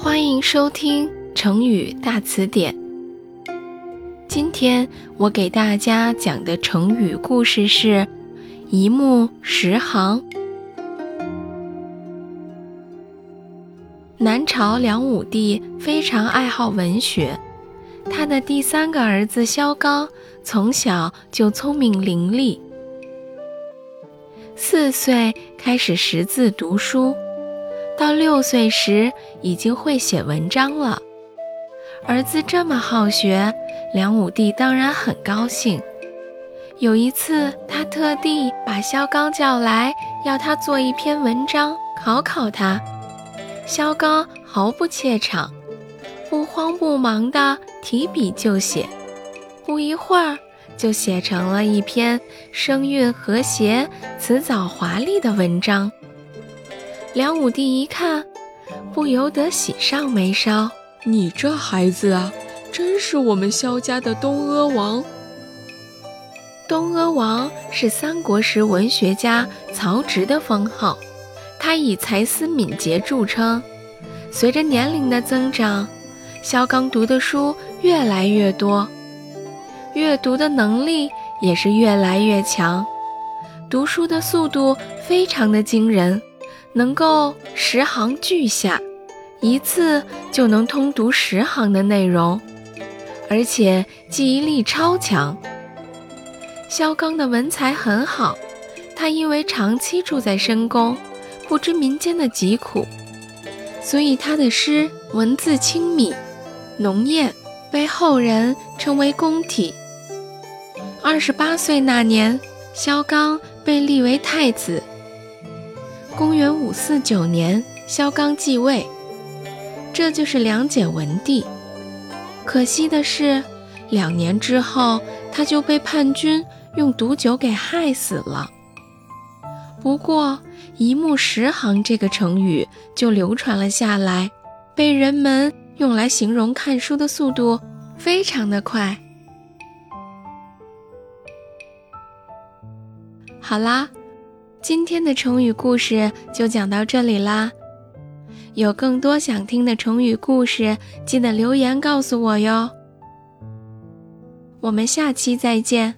欢迎收听成语大词典。今天我给大家讲的成语故事是“一目十行”。南朝梁武帝非常爱好文学，他的第三个儿子萧纲从小就聪明伶俐，四岁开始识字读书。到六岁时，已经会写文章了。儿子这么好学，梁武帝当然很高兴。有一次，他特地把萧纲叫来，要他做一篇文章考考他。萧纲毫不怯场，不慌不忙地提笔就写，不一会儿就写成了一篇声韵和谐、辞藻华丽的文章。梁武帝一看，不由得喜上眉梢。你这孩子啊，真是我们萧家的东阿王。东阿王是三国时文学家曹植的封号，他以才思敏捷著称。随着年龄的增长，萧纲读的书越来越多，阅读的能力也是越来越强，读书的速度非常的惊人。能够十行俱下，一次就能通读十行的内容，而且记忆力超强。萧纲的文采很好，他因为长期住在深宫，不知民间的疾苦，所以他的诗文字清敏、浓艳，被后人称为宫体。二十八岁那年，萧纲被立为太子。公元五四九年，萧纲继位，这就是梁简文帝。可惜的是，两年之后他就被叛军用毒酒给害死了。不过，“一目十行”这个成语就流传了下来，被人们用来形容看书的速度非常的快。好啦。今天的成语故事就讲到这里啦，有更多想听的成语故事，记得留言告诉我哟。我们下期再见。